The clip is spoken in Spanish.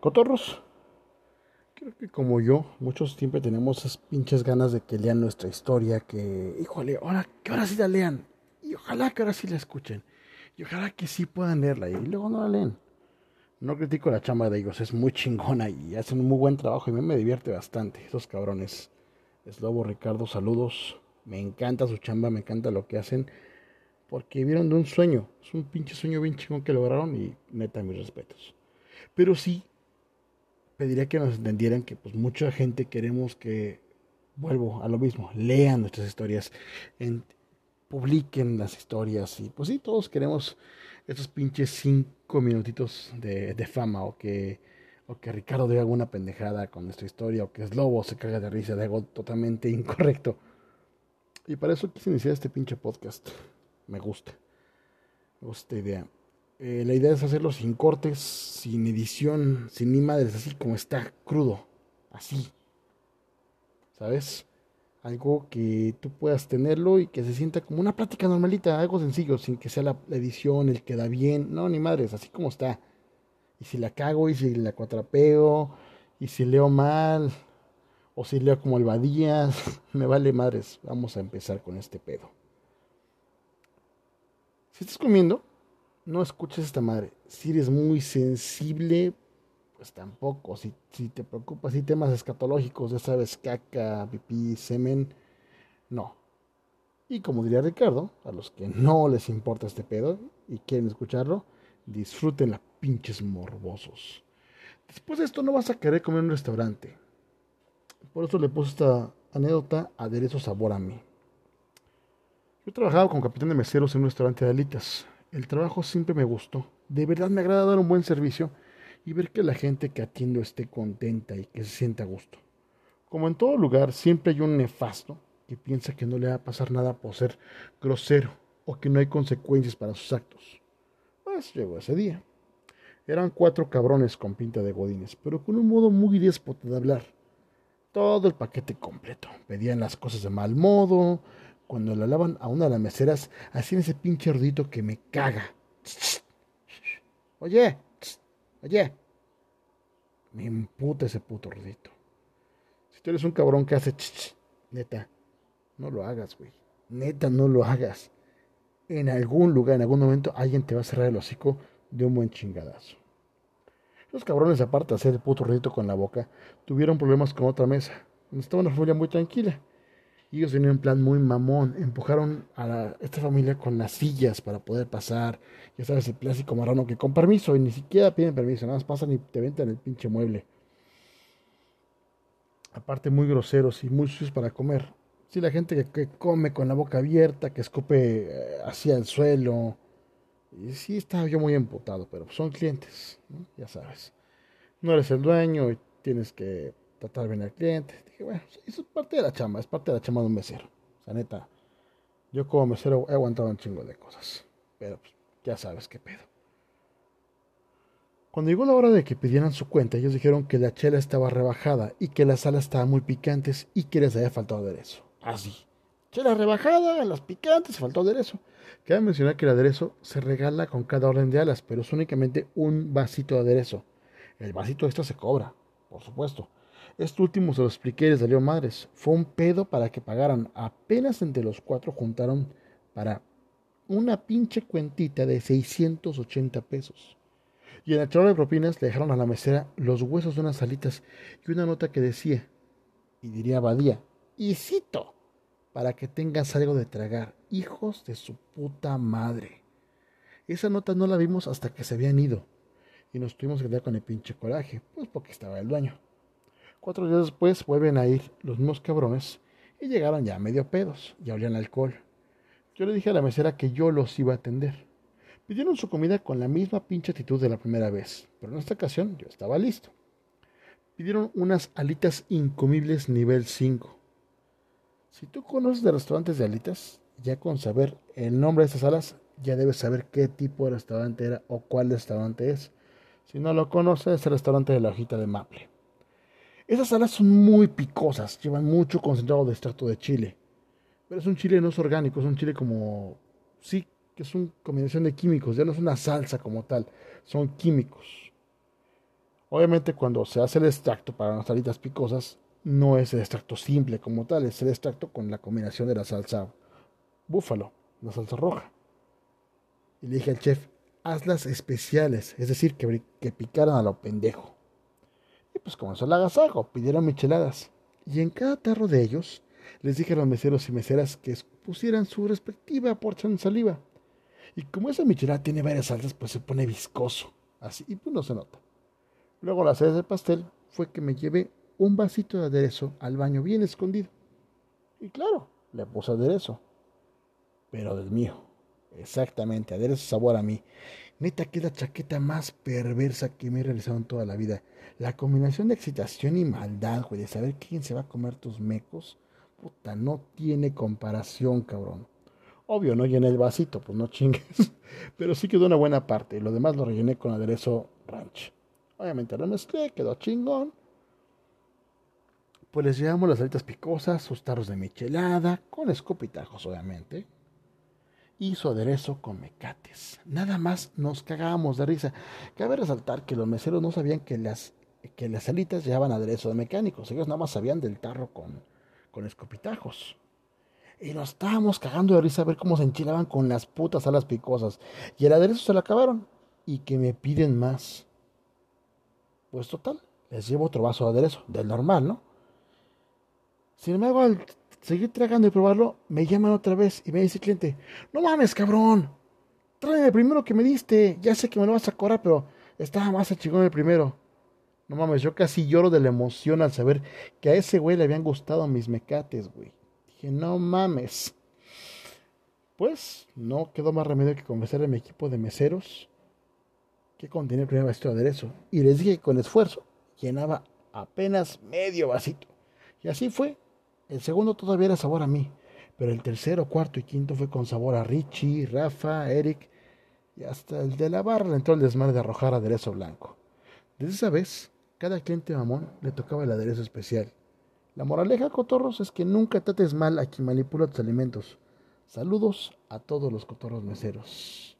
cotorros. Creo que como yo, muchos siempre tenemos esas pinches ganas de que lean nuestra historia, que, híjole, ahora, que ahora sí la lean. Y ojalá que ahora sí la escuchen. Y ojalá que sí puedan leerla y luego no la leen. No critico la chamba de ellos, es muy chingona y hacen un muy buen trabajo y me, me divierte bastante, esos cabrones. Es Lobo Ricardo, saludos. Me encanta su chamba, me encanta lo que hacen. Porque vieron de un sueño. Es un pinche sueño bien chingón que lograron y neta mis respetos. Pero sí, pediría que nos entendieran que pues mucha gente queremos que, vuelvo a lo mismo, lean nuestras historias, en, publiquen las historias y pues sí, todos queremos esos pinches cinco minutitos de, de fama o que, o que Ricardo diga alguna pendejada con nuestra historia o que es lobo se caga de risa de algo totalmente incorrecto. Y para eso quise iniciar este pinche podcast. Me gusta. Me gusta esta idea. Eh, la idea es hacerlo sin cortes, sin edición, sin ni madres, así como está, crudo. Así. ¿Sabes? Algo que tú puedas tenerlo y que se sienta como una plática normalita, algo sencillo, sin que sea la, edición, el que da bien. No, ni madres, así como está. Y si la cago, y si la cuatrapeo, y si leo mal, o si leo como el Badías, me vale madres. Vamos a empezar con este pedo. Si estás comiendo, no escuches esta madre. Si eres muy sensible, pues tampoco. Si, te preocupas, si temas escatológicos, ya sabes, caca, pipí, semen, no. Y como diría Ricardo, a los que no les importa este pedo y quieren escucharlo, disfruten la pinches morbosos. Después de esto no vas a querer comer en un restaurante. Por eso le puse esta anécdota aderezo sabor a mí. Yo he trabajado como capitán de meseros en un restaurante de alitas. El trabajo siempre me gustó. De verdad me agrada dar un buen servicio y ver que la gente que atiendo esté contenta y que se sienta a gusto. Como en todo lugar, siempre hay un nefasto que piensa que no le va a pasar nada por ser grosero o que no hay consecuencias para sus actos. Pues llegó ese día. Eran cuatro cabrones con pinta de godines, pero con un modo muy déspota de hablar. Todo el paquete completo. Pedían las cosas de mal modo, cuando le hablaban a una de las meseras, hacían ese pinche ruidito que me caga. Oye, oye. Me imputa ese puto ruidito. Si tú eres un cabrón que hace neta, no lo hagas, güey. Neta, no lo hagas. En algún lugar, en algún momento, alguien te va a cerrar el hocico de un buen chingadazo. Los cabrones, aparte de hacer el puto ruidito con la boca, tuvieron problemas con otra mesa. Estaba una familia muy tranquila y ellos tenían un plan muy mamón. Empujaron a esta familia con las sillas para poder pasar. Ya sabes, el clásico marrano que con permiso, y ni siquiera piden permiso, nada más pasan y te ventan el pinche mueble. Aparte, muy groseros y muy sucios para comer. Sí, la gente que, come con la boca abierta, que escupe eh, hacia el suelo. Y sí, estaba yo muy emputado, pero son clientes, ya sabes. No eres el dueño y tienes que tratar bien al cliente. Dije, bueno, eso es parte de la chamba, es parte de la chamba de un mesero. O neta, yo como mesero he aguantado un chingo de cosas. Pero pues, ya sabes qué pedo. Cuando llegó la hora de que pidieran su cuenta, ellos dijeron que la chela estaba rebajada y que las alas estaban muy picantes y que les había faltado aderezo. Así. Chela rebajada, las picantes, faltó aderezo. Cabe mencionar que el aderezo se regala con cada orden de alas, pero es únicamente un vasito de aderezo. El vasito extra se cobra, por supuesto. Esto último se lo expliqué y les salió madres. Fue un pedo para que pagaran. Apenas entre los cuatro juntaron para una pinche cuentita de 680 pesos. Y en el charla de propinas le dejaron a la mesera los huesos de unas alitas y una nota que decía, y diría Badía, y cito, para que tengas algo de tragar, hijos de su puta madre. Esa nota no la vimos hasta que se habían ido, y nos tuvimos que quedar con el pinche coraje, pues porque estaba el dueño. Cuatro días después vuelven a ir los mismos cabrones y llegaron ya medio pedos, ya olían alcohol. Yo le dije a la mesera que yo los iba a atender. Pidieron su comida con la misma pinche actitud de la primera vez, pero en esta ocasión yo estaba listo. Pidieron unas alitas incomibles nivel 5. Si tú conoces de restaurantes de alitas, ya con saber el nombre de estas alas, ya debes saber qué tipo de restaurante era o cuál restaurante es. Si no lo conoces, es el restaurante de la hojita de maple. Esas alas son muy picosas, llevan mucho concentrado de extracto de chile. Pero es un chile no es orgánico, es un chile como... Sí, que es una combinación de químicos, ya no es una salsa como tal, son químicos. Obviamente cuando se hace el extracto para unas salitas picosas, no es el extracto simple como tal, es el extracto con la combinación de la salsa búfalo, la salsa roja. Y le dije al chef, hazlas especiales, es decir, que, que picaran a lo pendejo. Pues eso la agasajo, pidieron micheladas. Y en cada tarro de ellos les dije a los meseros y meseras que pusieran su respectiva porción de saliva. Y como esa michelada tiene varias salsas, pues se pone viscoso. Así, y pues no se nota. Luego la sede del pastel fue que me llevé un vasito de aderezo al baño bien escondido. Y claro, le puse aderezo. Pero del mío. Exactamente, aderezo sabor a mí. Neta, que es la chaqueta más perversa que me he realizado en toda la vida. La combinación de excitación y maldad, güey, de saber quién se va a comer tus mecos, puta, no tiene comparación, cabrón. Obvio, no llené el vasito, pues no chingues. Pero sí quedó una buena parte. Lo demás lo rellené con aderezo ranch. Obviamente lo mezclé, quedó chingón. Pues les llevamos las alitas picosas, sus tarros de michelada, con escopitajos, obviamente. Su aderezo con mecates. Nada más nos cagábamos de risa. Cabe resaltar que los meseros no sabían que las, que las alitas llevaban aderezo de mecánicos. Ellos nada más sabían del tarro con, con escopitajos. Y nos estábamos cagando de risa a ver cómo se enchilaban con las putas alas picosas. Y el aderezo se lo acabaron. Y que me piden más. Pues total, les llevo otro vaso de aderezo, del normal, ¿no? Sin embargo, al seguir tragando y probarlo, me llaman otra vez y me dice el cliente, no mames, cabrón, tráeme el primero que me diste, ya sé que me lo vas a cobrar, pero estaba más chingón el primero. No mames, yo casi lloro de la emoción al saber que a ese güey le habían gustado mis mecates, güey. Dije, no mames. Pues no quedó más remedio que convencer a mi equipo de meseros que contenía el primer vasito de aderezo. Y les dije que con esfuerzo llenaba apenas medio vasito. Y así fue. El segundo todavía era sabor a mí. Pero el tercero, cuarto y quinto fue con sabor a Richie, Rafa, Eric. Y hasta el de la barra le entró el desmadre de arrojar aderezo blanco. Desde esa vez cada cliente mamón le tocaba el aderezo especial. La moraleja, cotorros, es que nunca trates mal a quien manipula tus alimentos. Saludos a todos los cotorros meseros.